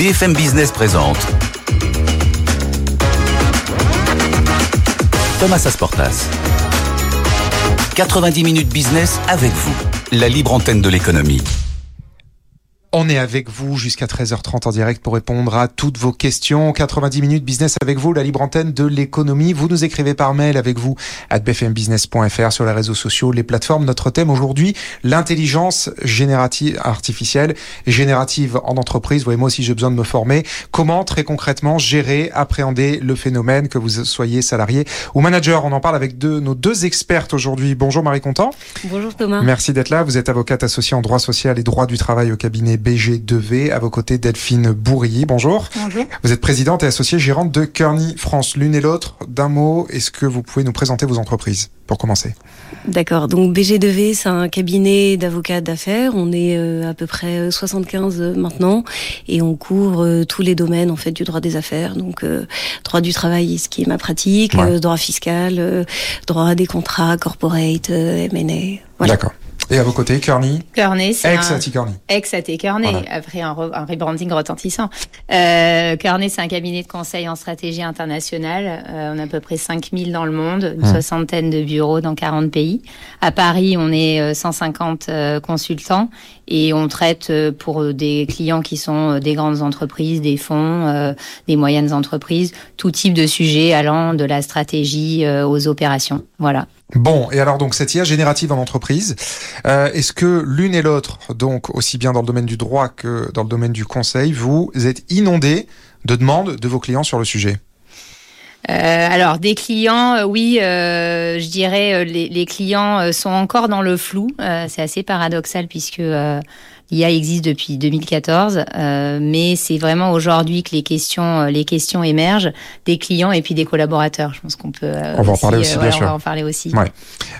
BFM Business présente Thomas Asportas. 90 minutes business avec vous, la libre antenne de l'économie. On est avec vous jusqu'à 13h30 en direct pour répondre à toutes vos questions. 90 minutes business avec vous, la libre antenne de l'économie. Vous nous écrivez par mail avec vous à bfmbusiness.fr sur les réseaux sociaux, les plateformes. Notre thème aujourd'hui, l'intelligence générative artificielle, générative en entreprise. Vous voyez, moi aussi j'ai besoin de me former. Comment très concrètement gérer, appréhender le phénomène, que vous soyez salarié ou manager? On en parle avec deux, nos deux expertes aujourd'hui. Bonjour Marie Content. Bonjour Thomas. Merci d'être là. Vous êtes avocate associée en droit social et droit du travail au cabinet BG2V. À vos côtés, Delphine Bourrier. Bonjour. Bonjour. Vous êtes présidente et associée gérante de Kearney France. L'une et l'autre, d'un mot, est-ce que vous pouvez nous présenter vos entreprises? Pour commencer D'accord. Donc BG2V, c'est un cabinet d'avocats d'affaires. On est euh, à peu près 75 maintenant et on couvre euh, tous les domaines en fait du droit des affaires. Donc euh, droit du travail, ce qui est ma pratique, Ouais. euh, droit fiscal, euh, droit des contrats, corporate, euh, M&A. Voilà. D'accord. Et à vos côtés, Kearney, Kearney, c'est ex un... Ati Kearney. Ex AT Kearney, Voilà. après un, re- un rebranding retentissant. Euh, Kearney, c'est un cabinet de conseil en stratégie internationale. Euh, on a à peu près 5000 dans le monde, une Mmh. soixantaine de bureaux dans 40 pays. À Paris, on est euh, 150 euh, consultants et on traite euh, pour euh, des clients qui sont euh, des grandes entreprises, des fonds, euh, des moyennes entreprises, tout type de sujets allant de la stratégie euh, aux opérations. Voilà. Bon, et alors donc cette IA générative en entreprise, euh, est-ce que l'une et l'autre, donc aussi bien dans le domaine du droit que dans le domaine du conseil, vous êtes inondés de demandes de vos clients sur le sujet? Euh, alors des clients, euh, oui, euh, je dirais euh, les, les clients euh, sont encore dans le flou. Euh, c'est assez paradoxal puisque euh, l'IA existe depuis 2014, euh, mais c'est vraiment aujourd'hui que les questions, euh, les questions émergent des clients et puis des collaborateurs. Je pense qu'on peut. euh, On va en parler aussi, bien sûr. On va en parler aussi. Ouais.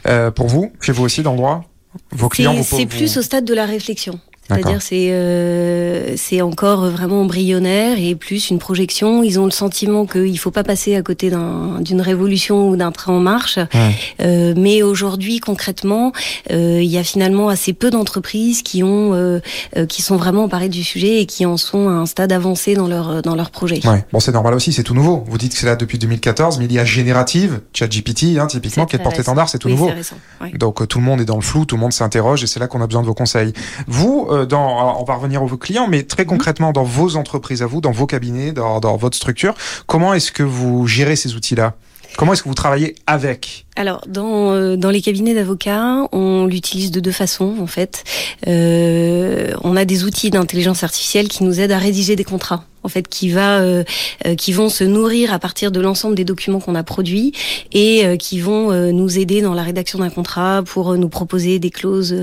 Euh, Pour vous, chez vous aussi dans le droit Vos clients C'est plus au stade de la réflexion. C'est-à-dire c'est euh, c'est encore vraiment embryonnaire et plus une projection. Ils ont le sentiment qu'il faut pas passer à côté d'un- d'une révolution ou d'un train en marche. Ouais. Euh, mais aujourd'hui, concrètement, euh, il y a finalement assez peu d'entreprises qui ont euh, euh, qui sont vraiment emparées du sujet et qui en sont à un stade avancé dans leur dans leur projet. Ouais. Bon, c'est normal aussi, c'est tout nouveau. Vous dites que c'est là depuis 2014, mais l'IA générative, ChatGPT, hein, typiquement, qui est très porte-étendard, c'est tout Oui, nouveau. récent. ouais. Donc tout le monde est dans le flou, tout le monde s'interroge et c'est là qu'on a besoin de vos conseils. Vous, dans, alors, on va revenir aux vos clients, mais très concrètement dans vos entreprises à vous, dans vos cabinets, dans, dans votre structure, comment est-ce que vous gérez ces outils-là? Comment est-ce que vous travaillez avec? Alors, dans, euh, dans les cabinets d'avocats, on l'utilise de deux façons, en fait. Euh, on a des outils d'intelligence artificielle qui nous aident à rédiger des contrats, en fait, qui, va, euh, euh, qui vont se nourrir à partir de l'ensemble des documents qu'on a produits et euh, qui vont euh, nous aider dans la rédaction d'un contrat pour euh, nous proposer des clauses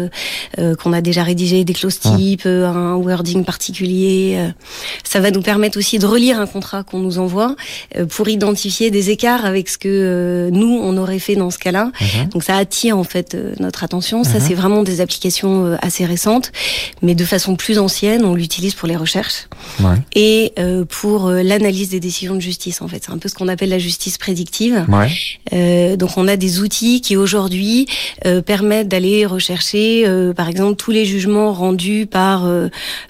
euh, qu'on a déjà rédigées, des clauses types, euh, un wording particulier. Ça va nous permettre aussi de relire un contrat qu'on nous envoie euh, pour identifier des écarts avec ce que euh, nous on aurait fait dans ce cas-là. Donc ça attire en fait euh, notre attention. Ça c'est vraiment des applications euh, assez récentes, mais de façon plus ancienne, on l'utilise pour les recherches Ouais. et euh, pour l'analyse des décisions de justice. En fait, c'est un peu ce qu'on appelle la justice prédictive. Ouais. Donc on a des outils qui aujourd'hui permettent d'aller rechercher, par exemple, tous les jugements rendus par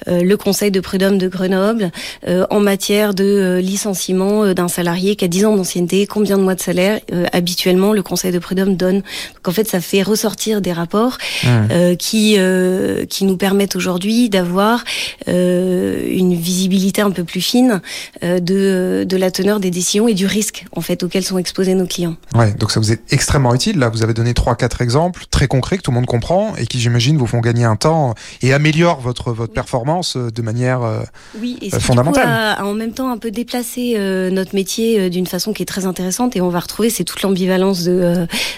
le Conseil de prud'homme de Grenoble en matière de licenciement d'un salarié qui a 10 ans d'ancienneté, combien de mois de salaire habituellement le Conseil de prud'homme donne. Donc en fait, ça fait ressortir des rapports Mmh. euh, qui euh, qui nous permettent aujourd'hui d'avoir euh, une visibilité un peu plus fine de de la teneur des décisions et du risque en fait auquel sont exposés nos clients. Ouais, donc ça vous est extrêmement utile. Là, vous avez donné trois, quatre exemples très concrets que tout le monde comprend et qui, j'imagine, vous font gagner un temps et améliorent votre votre Oui. performance de manière. Oui, et ce qui, du coup, fondamental. a, a en même temps un peu déplacé euh, notre métier d'une façon qui est très intéressante et on va retrouver c'est toute l'ambivalence de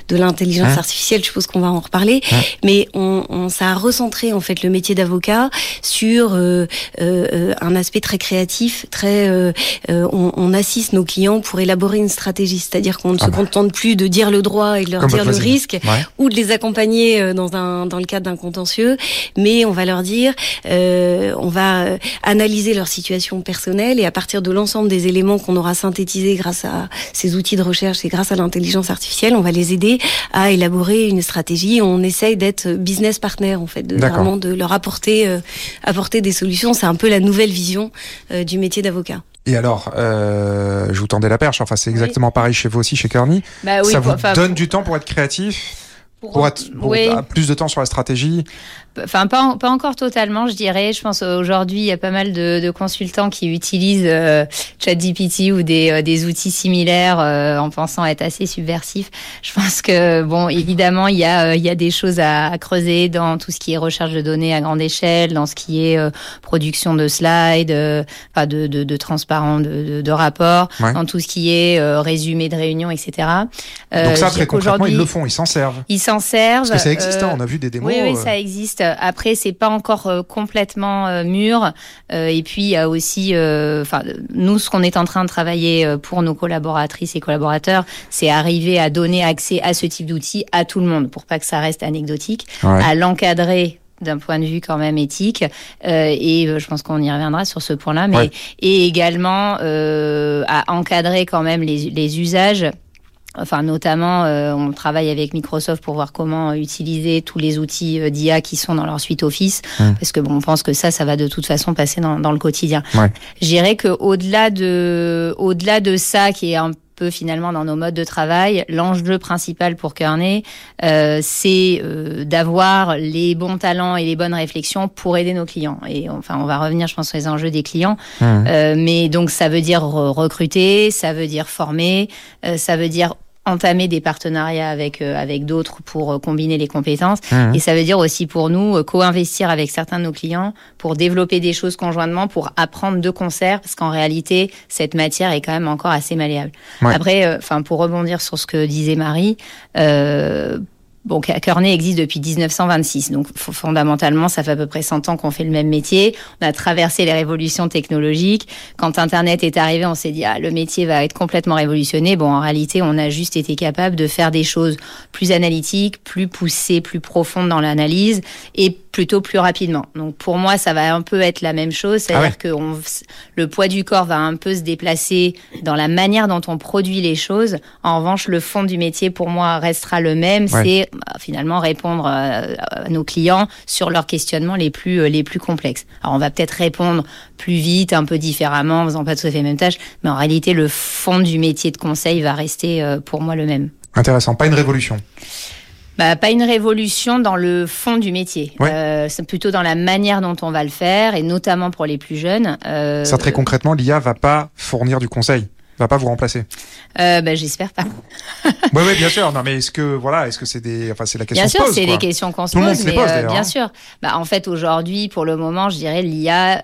de l'intelligence Hein artificielle. Je suppose qu'on va en reparler, Hein. mais on, on ça a recentré en fait le métier d'avocat sur euh, euh, euh, un aspect très créatif, très euh, euh, on, on assiste nos clients pour élaborer une stratégie, c'est-à-dire qu'on ne Ah se bah. contente plus de dire le droit et de leur Comme dire le risque, Ouais. ou de les accompagner euh, dans un dans le cadre d'un contentieux, mais on va leur dire, euh, on va euh, analyser leur situation personnelle et à partir de l'ensemble des éléments qu'on aura synthétisés grâce à ces outils de recherche et grâce à l'intelligence artificielle, on va les aider à élaborer une stratégie. On essaye d'être business partner en fait, de vraiment de leur apporter euh, apporter des solutions. C'est un peu la nouvelle vision du métier d'avocat. Et alors, euh, je vous tendais la perche. Enfin, c'est exactement pareil chez vous aussi, chez Kearney. Bah oui, ça vous donne du temps pour être créatif, pour, être, pour oui. plus de temps sur la stratégie. Enfin, pas, pas encore totalement, je dirais. Je pense aujourd'hui, il y a pas mal de, de consultants qui utilisent euh, ChatGPT ou des, euh, des outils similaires euh, en pensant être assez subversifs. Je pense que, bon, évidemment, il y a, euh, il y a des choses à, à, creuser dans tout ce qui est recherche de données à grande échelle, dans ce qui est euh, production de slides, enfin de, de, de transparents de, de, rapports, Ouais. dans tout ce qui est résumé de réunions, etc. Donc ça, très concrètement, ils le font, ils s'en servent. Ils s'en servent. Parce que ça existe, euh, hein, on a vu des démos. oui, oui, euh, ça existe. Après, c'est pas encore euh, complètement euh, mûr. Euh, et puis, il y a aussi, euh, enfin, nous, ce qu'on est en train de travailler euh, pour nos collaboratrices et collaborateurs, c'est arriver à donner accès à ce type d'outils à tout le monde, pour pas que ça reste anecdotique, ouais. à l'encadrer d'un point de vue quand même éthique euh, et euh, je pense qu'on y reviendra sur ce point-là mais Ouais. et également euh, à encadrer quand même les, les usages Enfin, notamment, euh, on travaille avec Microsoft pour voir comment utiliser tous les outils euh, d'IA qui sont dans leur suite Office, Mm. parce que bon, on pense que ça, ça va de toute façon passer dans, dans le quotidien. Ouais. Je dirais que au-delà de, au-delà de ça, qui est un peu finalement dans nos modes de travail, l'enjeu principal pour Kearney, euh, c'est euh, d'avoir les bons talents et les bonnes réflexions pour aider nos clients. Et enfin, on va revenir, je pense, sur les enjeux des clients. Mhm. Euh, mais donc ça veut dire re- recruter, ça veut dire former, euh, ça veut dire entamer des partenariats avec euh, avec d'autres pour euh, combiner les compétences Mhm. et ça veut dire aussi pour nous euh, co-investir avec certains de nos clients pour développer des choses conjointement pour apprendre de concert parce qu'en réalité cette matière est quand même encore assez malléable. Ouais. Après euh, enfin pour rebondir sur ce que disait Marie euh, Bon, Kearney existe depuis 1926, donc fondamentalement, ça fait à peu près 100 ans qu'on fait le même métier. On a traversé les révolutions technologiques. Quand Internet est arrivé, on s'est dit ah le métier va être complètement révolutionné. Bon, en réalité, on a juste été capable de faire des choses plus analytiques, plus poussées, plus profondes dans l'analyse et plutôt plus rapidement. Donc pour moi, ça va un peu être la même chose, c'est-à-dire que on, le poids du corps va un peu se déplacer dans la manière dont on produit les choses. En revanche, le fond du métier pour moi restera le même, Ouais. c'est finalement répondre euh, à nos clients sur leurs questionnements les plus euh, les plus complexes. Alors on va peut-être répondre plus vite, un peu différemment, en faisant pas tout à fait la même tâche, mais en réalité le fond du métier de conseil va rester euh, pour moi le même. Intéressant, pas une révolution. Bah, pas une révolution dans le fond du métier. Ouais. Euh, c'est plutôt dans la manière dont on va le faire, et notamment pour les plus jeunes. Euh, Ça, très concrètement, l'IA va pas fournir du conseil, va pas vous remplacer. euh, bah, j'espère pas. Oui, oui, bien sûr. Non, mais est-ce que, voilà, est-ce que c'est des, enfin, c'est la question Bien sûr, c'est des questions qu'on se Tout le monde pose, se les mais pose, euh, d'ailleurs, bien hein. sûr. Bah, en fait, aujourd'hui, pour le moment, je dirais, l'IA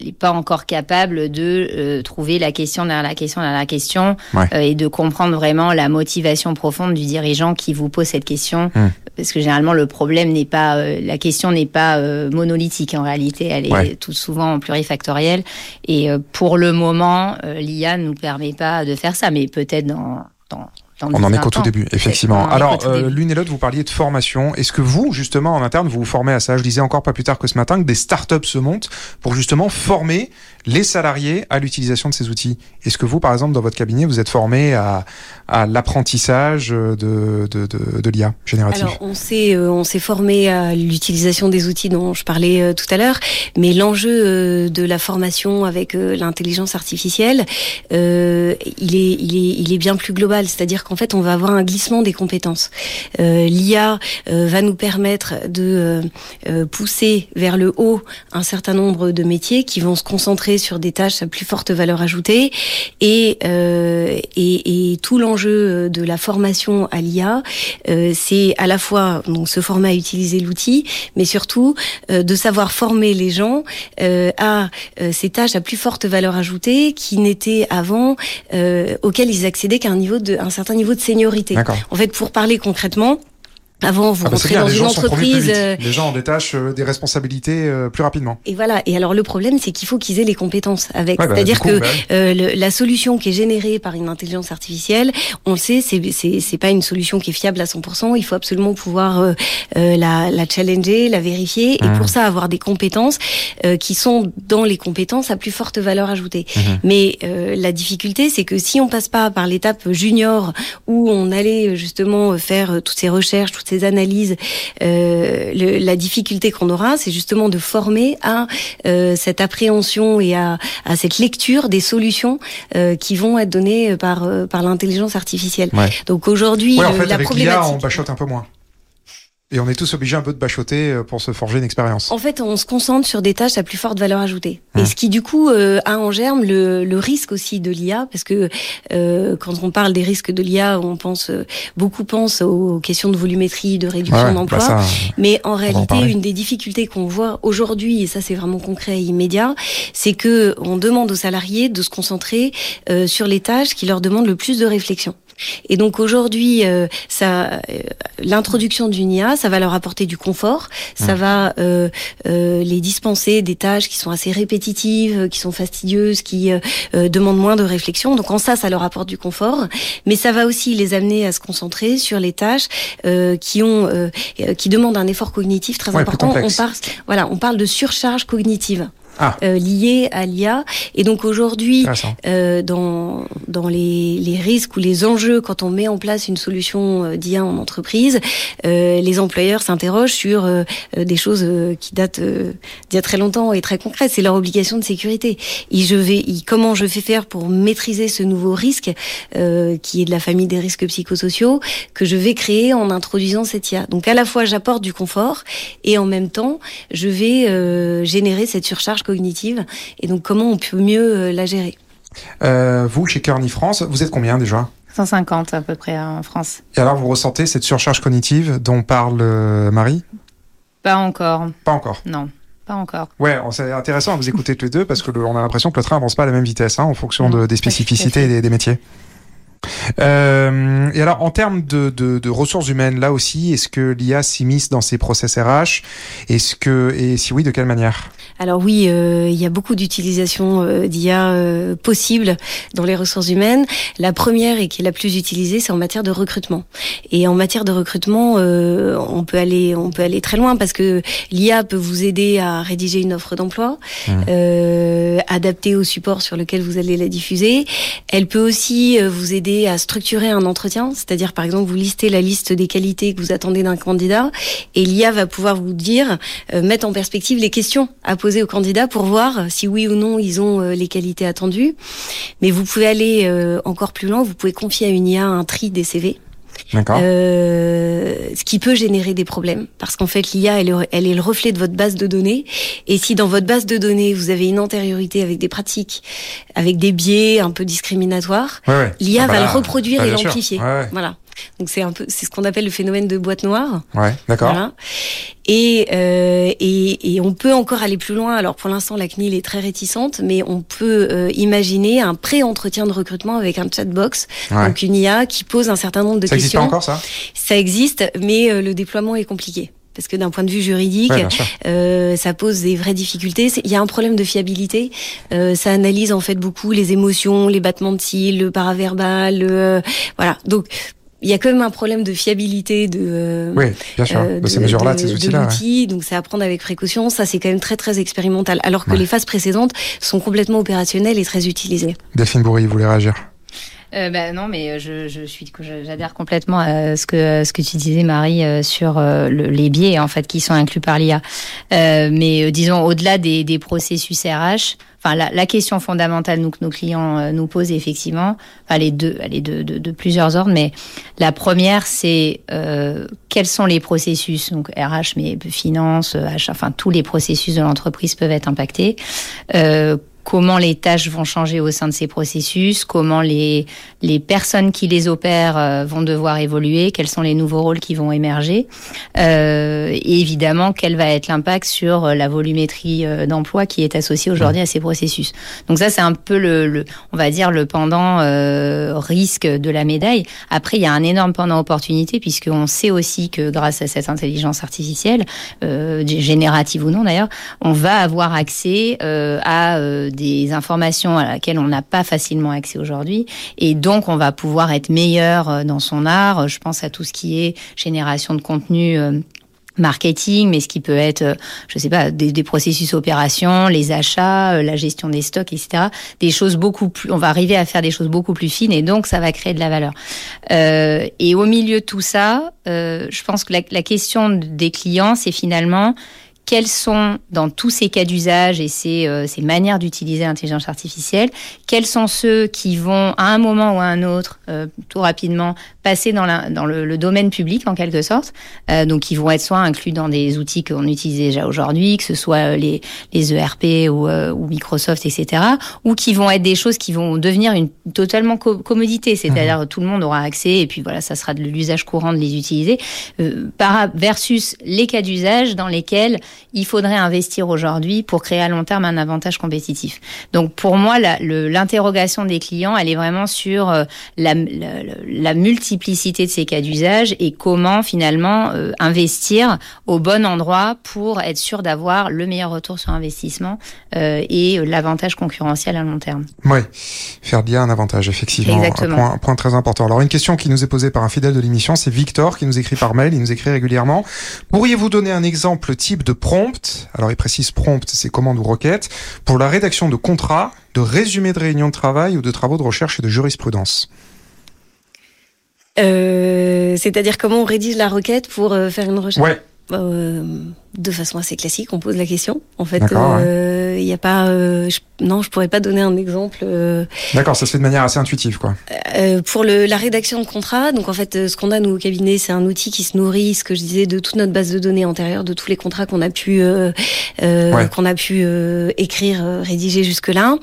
n'est pas encore capable de euh, trouver la question derrière la question derrière la question Ouais. euh, et de comprendre vraiment la motivation profonde du dirigeant qui vous pose cette question. Hmm. Parce que généralement, le problème n'est pas, euh, la question n'est pas euh, monolithique. En réalité, elle est Ouais. tout souvent plurifactorielle. Et euh, pour le moment, euh, l'IA nous permet pas de faire ça, mais peut-être dans, dans, On en 10, est qu'au 20 tout ans. début, effectivement. Alors, euh, l'une et l'autre, vous parliez de formation. Est-ce que vous, justement, en interne, vous vous formez à ça? Je disais encore pas plus tard que ce matin que des startups se montent pour justement former les salariés à l'utilisation de ces outils. Est-ce que vous, par exemple, dans votre cabinet, vous êtes formé à, l'apprentissage de, l'IA générative Alors on s'est euh, on s'est formé à l'utilisation des outils dont je parlais euh, tout à l'heure, mais l'enjeu euh, de la formation avec l'intelligence artificielle, il est bien plus global, c'est-à-dire qu'en fait on va avoir un glissement des compétences. L'IA va nous permettre de pousser vers le haut un certain nombre de métiers qui vont se concentrer sur des tâches à plus forte valeur ajoutée et euh, et, et tout l'enjeu de la formation à l'IA, euh, c'est à la fois donc se former à utiliser l'outil, mais surtout euh, de savoir former les gens euh, à euh, ces tâches à plus forte valeur ajoutée qui n'étaient avant euh, auxquelles ils accédaient qu'à un niveau de un certain niveau de seniorité. En fait, pour parler concrètement. Avant, vous Ah bah, rentrez bien, dans une entreprise, euh, Les gens des tâches, euh, des responsabilités euh, plus rapidement. et voilà. Et alors le problème, c'est qu'il faut qu'ils aient les compétences avec. Ouais, bah, C'est-à-dire que bah euh, le- la solution qui est générée par une intelligence artificielle, on le sait, c'est c'est pas une solution qui est fiable à 100%. Il faut absolument pouvoir euh, la, la challenger, la vérifier, et pour ça avoir des compétences euh, qui sont dans les compétences à plus forte valeur ajoutée. Mhm. Mais euh, la difficulté, c'est que si on passe pas par l'étape junior où on allait justement faire toutes ces recherches, toutes ces analyses, le, la difficulté qu'on aura, c'est justement de former à cette appréhension et à, à, cette lecture des solutions qui vont être données par par l'intelligence artificielle. Donc aujourd'hui, en fait, la avec problématique. on bachote un peu moins. Et on est tous obligés un peu de bachoter euh, pour se forger une expérience. En fait, on se concentre sur des tâches à plus forte valeur ajoutée. Et ce qui, du coup, euh, a en germe le, le risque aussi de l'IA, parce que euh, quand on parle des risques de l'IA, on pense euh, beaucoup pensent aux questions de volumétrie, de réduction Ouais, d'emploi. bah Mais en réalité, une des difficultés qu'on voit aujourd'hui, et ça c'est vraiment concret et immédiat, c'est que on demande aux salariés de se concentrer euh, sur les tâches qui leur demandent le plus de réflexion. Et donc aujourd'hui, euh, ça, euh, l'introduction d'une IA, ça va leur apporter du confort, ça va euh, euh, les dispenser des tâches qui sont assez répétitives, qui sont fastidieuses, qui euh, euh, demandent moins de réflexion. Donc en ça, ça leur apporte du confort, mais ça va aussi les amener à se concentrer sur les tâches euh, qui ont, euh, euh, qui demandent un effort cognitif très Ouais, important. On parle, voilà, on parle de surcharge cognitive. Ah. euh, liée à l'IA et donc aujourd'hui euh, dans, dans les, les risques ou les enjeux quand on met en place une solution euh, d'IA en entreprise, euh, les employeurs s'interrogent sur euh, euh, des choses qui datent d'il y a très longtemps et très concrètes. C'est leur obligation de sécurité. Et je vais, et comment je vais faire pour maîtriser ce nouveau risque euh, qui est de la famille des risques psychosociaux que je vais créer en introduisant cette IA. Donc à la fois j'apporte du confort et en même temps je vais euh, générer cette surcharge cognitive. Et donc comment on peut mieux euh, la gérer? Euh, vous, chez Kearney France, vous êtes combien déjà? 150 à peu près en France. Et alors, vous ressentez cette surcharge cognitive dont parle euh, Marie? Pas encore, Pas encore. non, pas encore. Ouais, c'est intéressant à vous écouter tous les deux parce que le- on a l'impression que le train avance pas à la même vitesse hein, en fonction de- des spécificités et des, des métiers. Euh, et alors, en termes de, de, de ressources humaines, là aussi, est-ce que l'IA s'immisce dans ces process RH Est-ce que et si oui, de quelle manière? Alors oui, euh, il y a beaucoup d'utilisation euh, d'IA euh, possibles dans les ressources humaines. La première et qui est la plus utilisée, c'est en matière de recrutement. Et en matière de recrutement, euh, on peut aller, on peut aller très loin parce que l'IA peut vous aider à rédiger une offre d'emploi, euh, adapter au support sur lequel vous allez la diffuser. Elle peut aussi vous aider à structurer un entretien, c'est-à-dire par exemple vous listez la liste des qualités que vous attendez d'un candidat et l'IA va pouvoir vous dire, euh, mettre en perspective les questions à poser aux candidats pour voir si oui ou non ils ont euh, les qualités attendues. Mais vous pouvez aller euh, encore plus loin, vous pouvez confier à une IA un tri des CV. D'accord. Euh, ce qui peut générer des problèmes parce qu'en fait l'IA elle, est- elle est le reflet de votre base de données et si dans votre base de données vous avez une antériorité avec des pratiques avec des biais un peu discriminatoires Ouais, ouais. l'IA Ah bah va là, le reproduire bah, et l'amplifier ouais. voilà donc c'est un peu c'est ce qu'on appelle le phénomène de boîte noire Ouais, d'accord. voilà. Et, euh, et, et on peut encore aller plus loin. Alors pour l'instant, la CNIL est très réticente, mais on peut euh, imaginer un pré-entretien de recrutement avec un chatbox, Ouais. donc une IA qui pose un certain nombre de Ça existe pas questions. encore ça Ça existe, mais euh, le déploiement est compliqué. Parce que d'un point de vue juridique, Ouais, euh, ça pose des vraies difficultés. Il y a un problème de fiabilité. Euh, ça analyse en fait beaucoup les émotions, les battements de cils, le paraverbal. le, euh, voilà. Donc il y a quand même un problème de fiabilité de. euh, Oui, bien sûr. euh, de, ces mesures-là, de ces outils-là. ouais. donc c'est à prendre avec précaution. Ça, c'est quand même très très expérimental. Alors que Ouais. les phases précédentes sont complètement opérationnelles et très utilisées. Delphine Bourri, vous voulez réagir? Euh, bah, non, mais euh, je, je suis, j'adhère complètement à ce que ce que tu disais, Marie, euh, sur euh, le- les biais en fait qui sont inclus par l'IA. Euh, mais euh, disons au-delà des, des processus RH, enfin la, la question fondamentale nous, que nos clients euh, nous posent effectivement, enfin les deux, elle est de, de, plusieurs ordres, mais la première c'est euh, quels sont les processus, donc RH, mais finance, H, enfin tous les processus de l'entreprise peuvent être impactés. Euh, comment les tâches vont changer au sein de ces processus, comment les, les personnes qui les opèrent euh, vont devoir évoluer, quels sont les nouveaux rôles qui vont émerger, euh, et évidemment quel va être l'impact sur euh, la volumétrie euh, d'emploi qui est associée aujourd'hui à ces processus. Donc ça c'est un peu le, le- on va dire le pendant euh, risque de la médaille. Après il y a un énorme pendant opportunité puisqu'on sait aussi que grâce à cette intelligence artificielle, euh, générative ou non d'ailleurs, on va avoir accès à euh, des informations à laquelle on n'a pas facilement accès aujourd'hui, et donc on va pouvoir être meilleur euh, dans son art. Je pense à tout ce qui est génération de contenu. euh, marketing, mais ce qui peut être, euh, je sais pas, des, processus opérations, les achats, la gestion des stocks, etc. Des choses beaucoup plus, on va arriver à faire des choses beaucoup plus fines et donc ça va créer de la valeur. Et au milieu de tout ça, je pense que la question des clients, c'est finalement quels sont, dans tous ces cas d'usage et ces, euh, ces manières d'utiliser l'intelligence artificielle, quels sont ceux qui vont, à un moment ou à un autre, euh, tout rapidement, passer dans, la, dans le, le, domaine public, en quelque sorte, euh, donc qui vont être soit inclus dans des outils qu'on utilise déjà aujourd'hui, que ce soit les, les ERP ou, euh, ou, Microsoft, etc., ou qui vont être des choses qui vont devenir une totalement co commodité, c'est-à-dire mmh. tout le monde aura accès, et puis voilà, ça sera de l'usage courant de les utiliser, euh, par, versus les cas d'usage dans lesquels il faudrait investir aujourd'hui pour créer à long terme un avantage compétitif. Donc pour moi, l'interrogation des clients, elle est vraiment sur euh, la, la, la multiplicité de ces cas d'usage et comment finalement euh, investir au bon endroit pour être sûr d'avoir le meilleur retour sur investissement euh, et l'avantage concurrentiel à long terme. Oui, faire bien un avantage, effectivement. Exactement. Un point, un point très important. Alors une question qui nous est posée par un fidèle de l'émission, c'est Victor qui nous écrit par mail, il nous écrit régulièrement. Pourriez-vous donner un exemple type de prompt? Alors il précise prompt, c'est commande ou requête pour la rédaction de contrats, de résumés de réunions de travail ou de travaux de recherche et de jurisprudence. Euh, C'est-à-dire comment on rédige la requête pour euh, faire une recherche? Ouais. De façon assez classique, on pose la question. En fait, il euh, n'y a pas. Euh, je, non, je pourrais pas donner un exemple. euh, D'accord, ça se fait de manière assez intuitive, quoi. euh, pour le, la rédaction de contrat, donc en fait, euh, ce qu'on a nous au cabinet, c'est un outil qui se nourrit, ce que je disais, de toute notre base de données antérieure, de tous les contrats qu'on a pu Ouais. qu'on a pu euh, écrire, rédiger jusque là.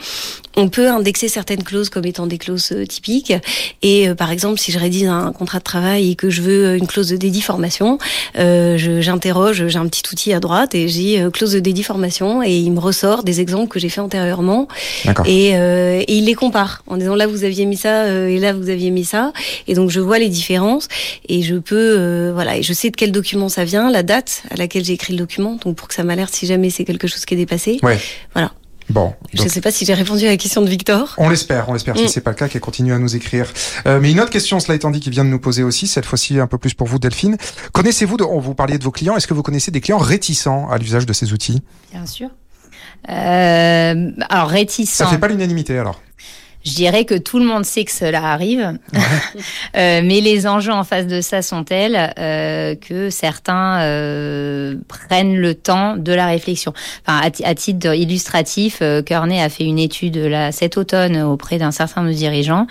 On peut indexer certaines clauses comme étant des clauses typiques. Et euh, par exemple, si je rédige un contrat de travail et que je veux une clause de dédit formation, euh, je- j'interroge, j'ai un petit outil à droite et j'ai euh, clause de dédit formation et il me ressort des exemples que j'ai fait antérieurement. Et, euh, et il les compare en disant là vous aviez mis ça euh, et là vous aviez mis ça. Et donc je vois les différences et je peux voilà et je sais de quel document ça vient la date à laquelle j'ai écrit le document donc pour que ça m'alerte si jamais c'est quelque chose qui est dépassé. Ouais. voilà Bon. je donc- sais pas si j'ai répondu à la question de Victor On l'espère, on l'espère. Si Mm. c'est pas le cas, qu'elle continue à nous écrire. Euh, mais une autre question, cela étant dit, qui vient de nous poser aussi, cette fois-ci un peu plus pour vous, Delphine. Connaissez-vous, de, on vous parliez de vos clients, est-ce que vous connaissez des clients réticents à l'usage de ces outils? Bien sûr. Euh, alors réticent. Ça fait pas l'unanimité alors. Je dirais que tout le monde sait que cela arrive, Euh, mais les enjeux en face de ça sont tels euh, que certains euh, prennent le temps de la réflexion. Enfin, à, ti- à titre illustratif, euh, Kearney a fait une étude là, cet automne auprès d'un certain nombre de dirigeants.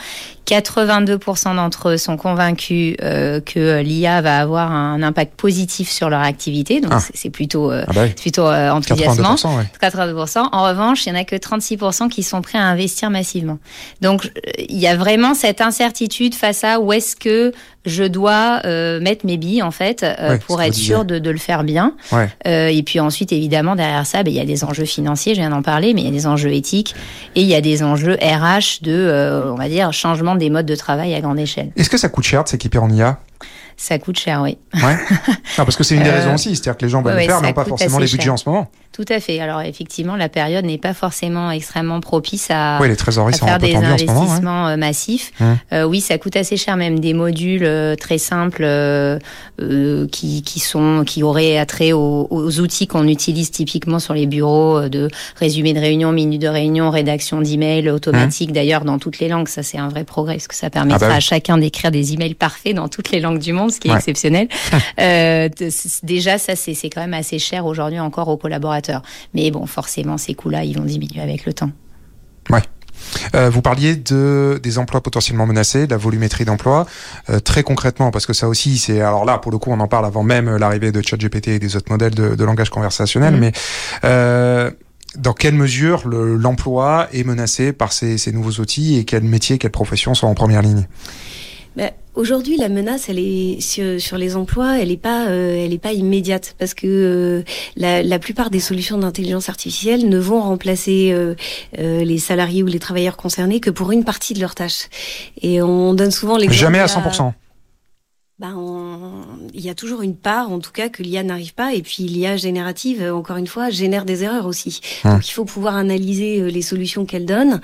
82% d'entre eux sont convaincus euh, que l'IA va avoir un impact positif sur leur activité, donc Ah. c'est- plutôt, euh, Ah bah oui. plutôt euh, enthousiasmant. 82%, ouais. 82%. En revanche, il y en a que 36% qui sont prêts à investir massivement. Donc, il y a vraiment cette incertitude face à où est-ce que je dois euh, mettre mes billes, en fait, euh, Ouais, pour être sûr de, de le faire bien. Ouais. Euh, et puis ensuite, évidemment, derrière ça, ben, il y a des enjeux financiers, je viens d'en parler, mais il y a des enjeux éthiques et il y a des enjeux RH de, euh, on va dire, changement des modes de travail à grande échelle. Est-ce que ça coûte cher de s'équiper en IA Ça coûte cher, oui. Ouais. non, parce que c'est une des Euh, raisons aussi, c'est-à-dire que les gens veulent le faire, mais n'ont pas forcément les budgets cher. en ce moment. Tout à fait. Alors effectivement, la période n'est pas forcément extrêmement propice à, Oui, les trésoreries à sont un faire des tendues en ce moment. ouais. investissements euh, massifs. Hum. Euh, oui, ça coûte assez cher, même des modules euh, très simples euh, qui, qui sont qui auraient attrait aux, aux outils qu'on utilise typiquement sur les bureaux de résumé de réunion, minutes de réunion, rédaction d'emails automatique. D'ailleurs, dans toutes les langues, ça c'est un vrai progrès parce que ça permettra. Ah bah oui. à chacun d'écrire des emails parfaits dans toutes les langues du monde, ce qui est Ouais. exceptionnel. euh, déjà, ça c'est quand même assez cher aujourd'hui encore aux collaborateurs. Mais bon, forcément, ces coûts-là, ils vont diminuer avec le temps. Euh, vous parliez de des emplois potentiellement menacés, de la volumétrie d'emplois. Euh, très concrètement, parce que ça aussi, c'est alors là pour le coup, on en parle avant même l'arrivée de ChatGPT et des autres modèles de, de langage conversationnel. Mhm. Mais euh, dans quelle mesure le- l'emploi est menacé par ces, ces nouveaux outils et quels métiers, quelles professions sont en première ligne? Aujourd'hui, la menace, elle est sur, sur les emplois, elle est pas, euh, elle est pas immédiate parce que euh, la, la plupart des solutions d'intelligence artificielle ne vont remplacer euh, euh, les salariés ou les travailleurs concernés que pour une partie de leurs tâches. Et on donne souvent l'exemple. Jamais à de la- 100%. Ben, on- il y a toujours une part, en tout cas, que l'IA n'arrive pas. Et puis l'IA générative, euh, encore une fois, génère des erreurs aussi. Hum. Donc il faut pouvoir analyser euh, les solutions qu'elle donne.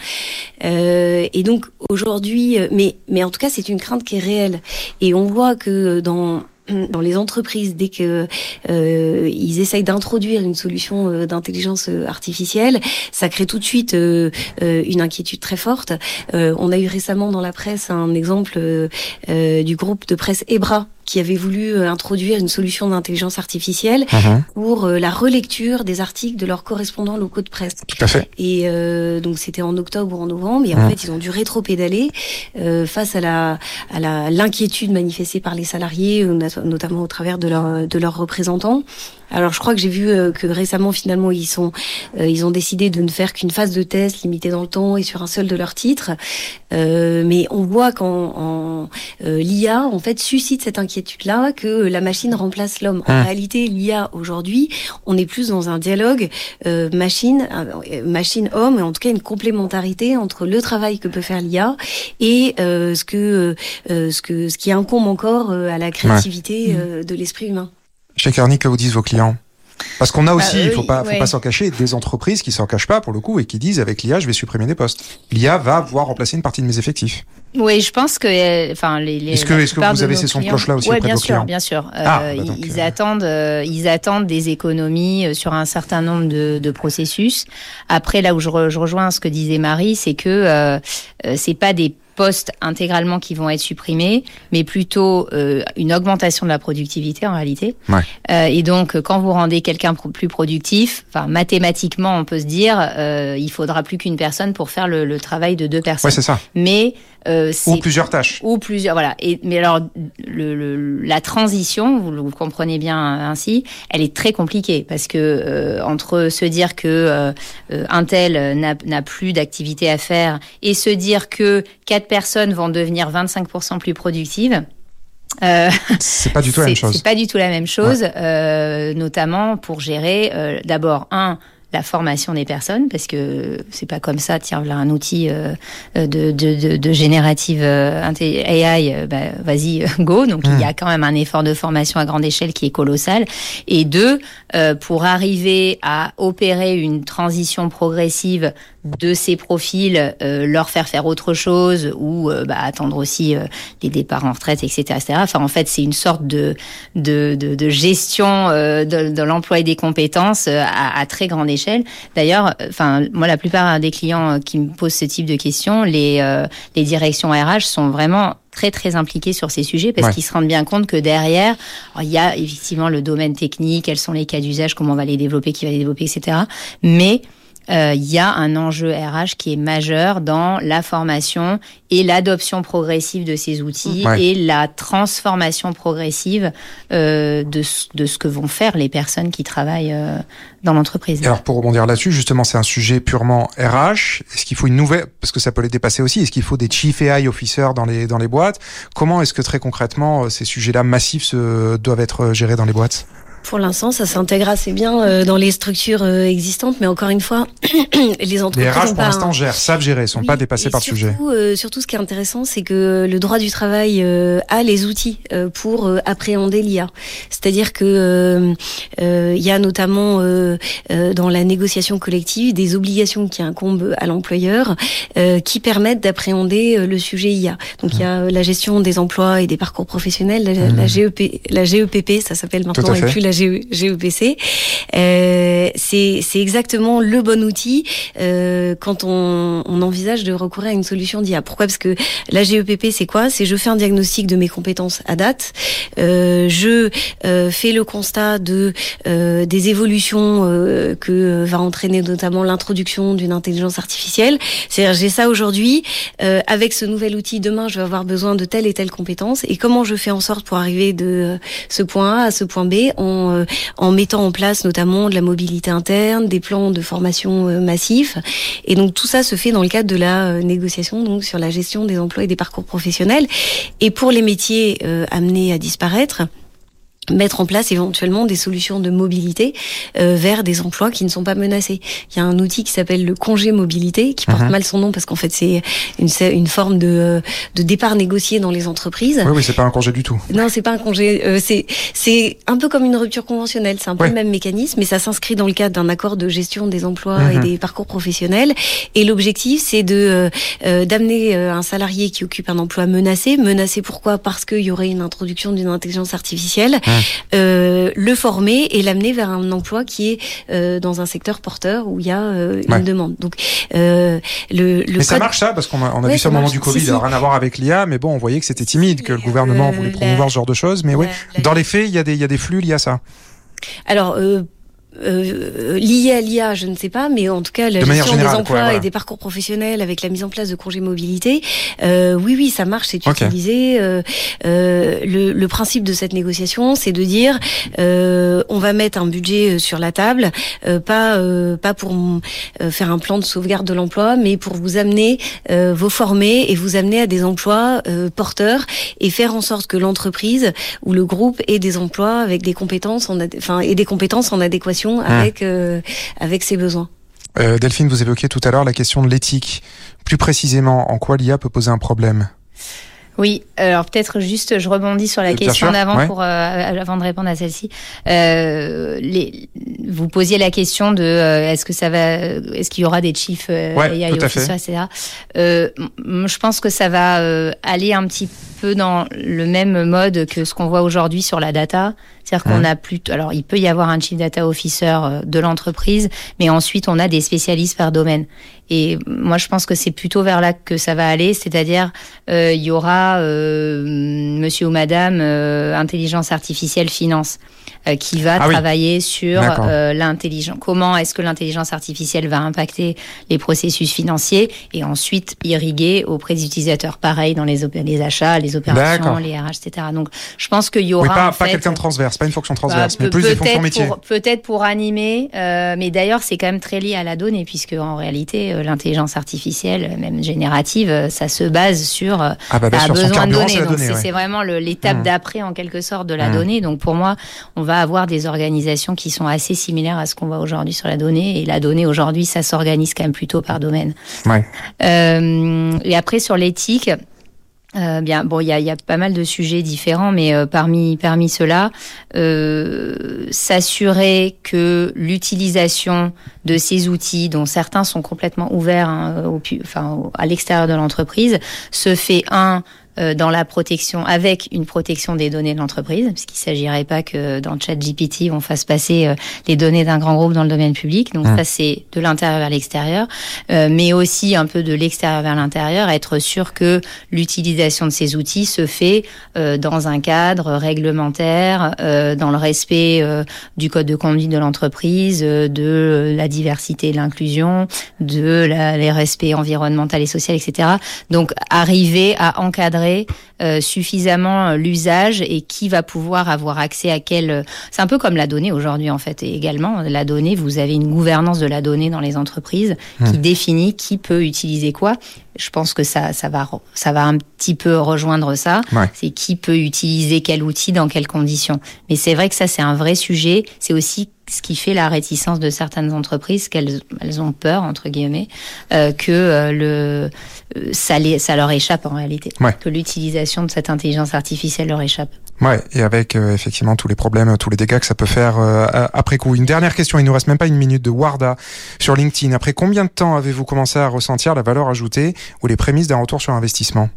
Euh, et donc aujourd'hui, euh, mais mais en tout cas, c'est une crainte qui est réelle. Et on voit que dans dans les entreprises, dès que euh, ils essayent d'introduire une solution euh, d'intelligence euh, artificielle, ça crée tout de suite une inquiétude très forte. on a eu récemment dans la presse un exemple du groupe de presse Ebra qui avait voulu euh, introduire une solution d'intelligence artificielle uh-huh. pour euh, la relecture des articles de leurs correspondants locaux de presse. Tout à fait. Et euh, donc c'était en octobre ou en novembre, et en uh-huh. fait ils ont dû rétro-pédaler euh, face à la à la l'inquiétude manifestée par les salariés, notamment au travers de leurs de leurs représentants. Alors je crois que j'ai vu que récemment finalement ils sont ils ont décidé de ne faire qu'une phase de test limitée dans le temps et sur un seul de leurs titres. mais on voit qu'en l'IA en fait suscite cette inquiétude là que la machine remplace l'homme. En ah. réalité, l'IA aujourd'hui, on est plus dans un dialogue euh, machine euh, machine homme et en tout cas une complémentarité entre le travail que peut faire l'IA et euh, ce que ce que ce qui incombe encore à la créativité de l'esprit humain. Chez Carney, que vous disent vos clients parce qu'on a aussi, bah, il faut pas, faut pas s'en cacher, des entreprises qui s'en cachent pas pour le coup et qui disent avec l'IA, je vais supprimer des postes. L'IA va pouvoir remplacer une partie de mes effectifs. Oui, je pense que, euh, enfin, les, Est-ce que, est-ce que vous avez ces sons de cloche là aussi ouais, auprès bien de vos sûr, clients bien sûr. Ah, euh, bah ils euh, attendent, euh, ils attendent des économies sur un certain nombre de, de processus. Après, là où je, je, rejoins ce que disait Marie, c'est que c'est pas des postes intégralement qui vont être supprimés, mais plutôt euh, une augmentation de la productivité en réalité. Ouais. Euh, et donc, quand vous rendez quelqu'un plus productif, enfin mathématiquement, on peut se dire, euh, il faudra plus qu'une personne pour faire le, le, travail de deux personnes. Ouais, c'est ça. Mais euh, ou plusieurs tâches. Ou plusieurs, voilà. Et, mais alors, le, le, la transition, vous, vous, comprenez bien ainsi, elle est très compliquée parce que euh, entre se dire que euh, un tel n'a plus d'activité à faire et se dire que quatre personnes vont devenir 25% plus productives. Euh, c'est pas du tout la même chose. C'est pas du tout la même chose, ouais. euh, notamment pour gérer euh, d'abord un la formation des personnes parce que c'est pas comme ça tiens voilà un outil euh, de, de, de, de générative euh, AI euh, bah, vas-y go. Donc il y a quand même un effort de formation à grande échelle qui est colossal. Et deux pour arriver à opérer une transition progressive de ces profils euh, leur faire faire autre chose ou euh, bah, attendre aussi euh, les départs en retraite, etc., etc. Enfin, en fait, c'est une sorte de de, de, de gestion de, de l'emploi et des compétences à, à, très grande échelle. D'ailleurs, enfin, moi, la plupart des clients qui me posent ce type de questions, les les directions RH sont vraiment très très impliqués sur ces sujets parce ouais. qu'ils se rendent bien compte que derrière il y a effectivement le domaine technique, quels sont les cas d'usage, comment on va les développer, qui va les développer, etc. Mais il euh, y a un enjeu RH qui est majeur dans la formation et l'adoption progressive de ces outils ouais. et la transformation progressive euh, de, de, ce que vont faire les personnes qui travaillent euh, dans l'entreprise. Alors pour rebondir là-dessus, justement, c'est un sujet purement RH. Est-ce qu'il faut une nouvelle, parce que ça peut les dépasser aussi, est-ce qu'il faut des chief AI officers dans les dans les boîtes? Comment est-ce que très concrètement ces sujets-là massifs se, doivent être gérés dans les boîtes? Pour l'instant, ça s'intègre assez bien euh, dans les structures euh, existantes, mais encore une fois, les entreprises. Les RH pour l'instant gèrent, savent gérer, sont oui, pas dépassés par surtout, le sujet. Euh, surtout, ce qui est intéressant, c'est que le droit du travail euh, a les outils euh, pour appréhender l'IA. C'est-à-dire que il y a notamment dans la négociation collective des obligations qui incombent à l'employeur qui permettent d'appréhender le sujet IA. Donc, il y a la gestion des emplois et des parcours professionnels, la, mmh. la GEP, la GEPP, ça s'appelle maintenant, et plus la GEPC. Euh, c'est exactement le bon outil euh, quand on, on, envisage de recourir à une solution d'IA. Pourquoi? Parce que la GEPP, c'est quoi? C'est je fais un diagnostic de mes compétences à date, euh, je euh, fais le constat de euh, des évolutions euh, que va entraîner notamment l'introduction d'une intelligence artificielle. C'est-à-dire j'ai ça aujourd'hui, avec ce nouvel outil, demain je vais avoir besoin de telle et telle compétence, et comment je fais en sorte pour arriver de ce point A à ce point B euh, en mettant en place notamment de la mobilité interne, des plans de formation euh, massifs. Et donc tout ça se fait dans le cadre de la euh, négociation donc sur la gestion des emplois et des parcours professionnels. Et pour les métiers amenés à disparaître, mettre en place éventuellement des solutions de mobilité euh, vers des emplois qui ne sont pas menacés. Il y a un outil qui s'appelle le congé mobilité, qui porte Mhm. mal son nom parce qu'en fait c'est une, une forme de, de départ négocié dans les entreprises. Oui, oui, c'est pas un congé du tout. Non, c'est pas un congé. euh, c'est c'est un peu comme une rupture conventionnelle. C'est un peu Ouais. le même mécanisme, mais ça s'inscrit dans le cadre d'un accord de gestion des emplois et Mhm. des parcours professionnels. Et l'objectif, c'est de euh, euh, d'amener euh, un salarié qui occupe un emploi menacé. Menacé pourquoi? Parce qu'il y aurait une introduction d'une intelligence artificielle. Euh, le former et l'amener vers un emploi qui est euh, dans un secteur porteur où il y a euh, une demande. Donc le, le Mais ça marche ça parce qu'on a, on a Ouais, vu ça au moment marche. du Covid, Si, si. alors rien à voir avec l'IA, mais bon, on voyait que c'était timide, que le gouvernement voulait la- promouvoir ce genre de choses, mais oui. Dans les faits, il y a des, il y a des flux liés à ça. Alors, euh, lié à l'IA, je ne sais pas, mais en tout cas, la De gestion générale, des emplois quoi, voilà. et des parcours professionnels avec la mise en place de congés mobilité, euh, oui, oui, ça marche, c'est utilisé. Euh, euh, le, le principe de cette négociation, c'est de dire, euh, on va mettre un budget euh, sur la table, euh, pas euh, pas pour faire un plan de sauvegarde de l'emploi, mais pour vous amener, euh, vous former et vous amener à des emplois euh, porteurs et faire en sorte que l'entreprise ou le groupe ait des emplois avec des compétences en enfin et des compétences en adéquation avec euh, avec ses besoins. Euh, Delphine, vous évoquiez tout à l'heure la question de l'éthique. Plus précisément, en quoi l'IA peut poser un problème? Oui, alors peut-être juste, je rebondis sur la Bien question d'avant ouais. pour euh, avant de répondre à celle-ci. Euh, les, vous posiez la question de euh, est-ce que ça va, est-ce qu'il y aura des chiefs euh, Ouais, AI tout à officers, fait. etc. Euh, je pense que ça va euh, aller un petit peu dans le même mode que ce qu'on voit aujourd'hui sur la data. C'est-à-dire qu'on a plus, alors il peut y avoir un chief data officer euh, de l'entreprise, mais ensuite on a des spécialistes par domaine. Et moi, je pense que c'est plutôt vers là que ça va aller, c'est-à-dire euh, il y aura euh, Monsieur ou Madame euh, intelligence artificielle finance euh, qui va Ah oui. travailler sur D'accord. euh, l'intelligence. Comment est-ce que l'intelligence artificielle va impacter les processus financiers et ensuite irriguer auprès des utilisateurs. Pareil dans les, les achats, les opérations, les RH, etc. Donc, je pense qu'il y aura Oui, pas, en pas quelqu'un de transverse, pas une fonction bah, transverse, mais peut- plus des fonctions peut-être métiers. pour- Peut-être pour animer, euh, mais d'ailleurs c'est quand même très lié à la donnée puisque en réalité euh, l'intelligence artificielle, même générative, euh, ça se base sur euh, Ah bah a besoin de données. c'est Donc ouais. vraiment l'étape Mhm. d'après en quelque sorte de la Mhm. donnée. Donc pour moi, on va avoir des organisations qui sont assez similaires à ce qu'on voit aujourd'hui sur la donnée. Et la donnée aujourd'hui, ça s'organise quand même plutôt par domaine. Ouais. Euh, et après sur l'éthique. Euh, bien, bon, il y a, pas mal de sujets différents, mais euh, parmi parmi ceux-là, euh, s'assurer que l'utilisation de ces outils, dont certains sont complètement ouverts hein, enfin, à l'extérieur de l'entreprise, se fait un dans la protection, avec une protection des données de l'entreprise, puisqu'il ne s'agirait pas que dans ChatGPT, on fasse passer euh, les données d'un grand groupe dans le domaine public. Donc Mmh. ça, c'est de l'intérieur vers l'extérieur, euh, mais aussi un peu de l'extérieur vers l'intérieur, être sûr que l'utilisation de ces outils se fait euh, dans un cadre réglementaire, euh, dans le respect euh, du code de conduite de l'entreprise, euh, de la diversité et l'inclusion, de la, les respects environnemental et social, etc. Donc arriver à encadrer euh, suffisamment euh, l'usage et qui va pouvoir avoir accès à quel. euh, C'est un peu comme la donnée aujourd'hui en fait. Et également la donnée, vous avez une gouvernance de la donnée dans les entreprises qui définit qui peut utiliser quoi. Je pense que ça, ça va, ça va un petit peu rejoindre ça. Ouais. C'est qui peut utiliser quel outil dans quelles conditions. Mais c'est vrai que ça, c'est un vrai sujet. C'est aussi ce qui fait la réticence de certaines entreprises, qu'elles elles ont peur entre guillemets, euh, que euh, le euh, ça, les, ça leur échappe en réalité, Ouais. que l'utilisation de cette intelligence artificielle leur échappe. Ouais, et avec euh, effectivement tous les problèmes, tous les dégâts que ça peut faire euh, après coup. Une dernière question, il nous reste même pas une minute de Warda sur LinkedIn. Après combien de temps avez-vous commencé à ressentir la valeur ajoutée ou les prémices d'un retour sur investissement?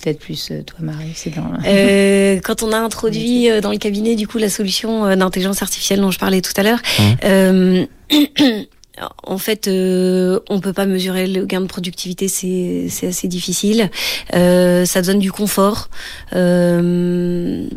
Peut-être plus euh, toi, Marie, c'est dans. Euh, quand on a introduit euh, dans le cabinet du coup la solution euh, d'intelligence artificielle dont je parlais tout à l'heure, euh, en fait, euh, on peut pas mesurer le gain de productivité, c'est c'est assez difficile. Euh, ça donne du confort. Euh,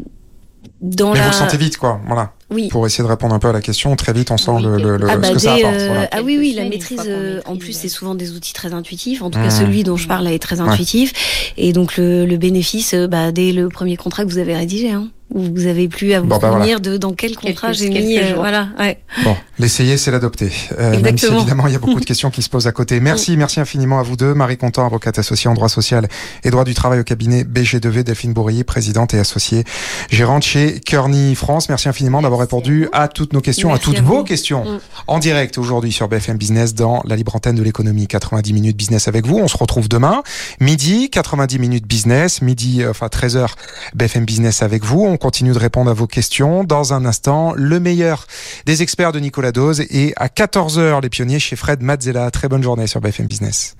dans Mais la... vous le sentez vite, quoi. Voilà. Oui. Pour essayer de répondre un peu à la question, très vite, on sent Oui, le, le- le- Ah, ce bah, que ça apporte. euh, voilà. ah oui, oui, la maîtrise, qu'on euh, en maîtrise, plus, euh. c'est souvent des outils très intuitifs. En tout Mmh. cas, celui dont je parle là est très intuitif. Et donc, le, le bénéfice, euh, bah, dès le premier contrat que vous avez rédigé, hein, où vous avez plus à vous Bon, bah, souvenir de dans quel contrat j'ai mis. euh, voilà, ouais. Bon, l'essayer, c'est l'adopter. Euh, même si évidemment, il y a beaucoup de questions qui se posent à côté. Merci, merci infiniment à vous deux. Marie Contant, avocate associée en droit social et droit du travail au cabinet BG2V, Delphine Bourrier, présidente et associée gérante chez Kearney France. Merci infiniment d'avoir répondu à toutes nos questions, Merci à toutes à vos questions Mm. en direct aujourd'hui sur BFM Business dans la libre antenne de l'économie. 90 minutes business avec vous. On se retrouve demain, midi, 90 minutes business, midi, euh, enfin 13h, BFM Business avec vous. On continue de répondre à vos questions. Dans un instant, le meilleur des experts de Nicolas Dose et à 14h, les pionniers chez Fred Mazzella. Très bonne journée sur BFM Business.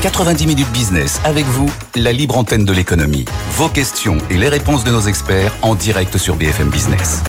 90 minutes business avec vous, la libre antenne de l'économie. Vos questions et les réponses de nos experts en direct sur BFM Business.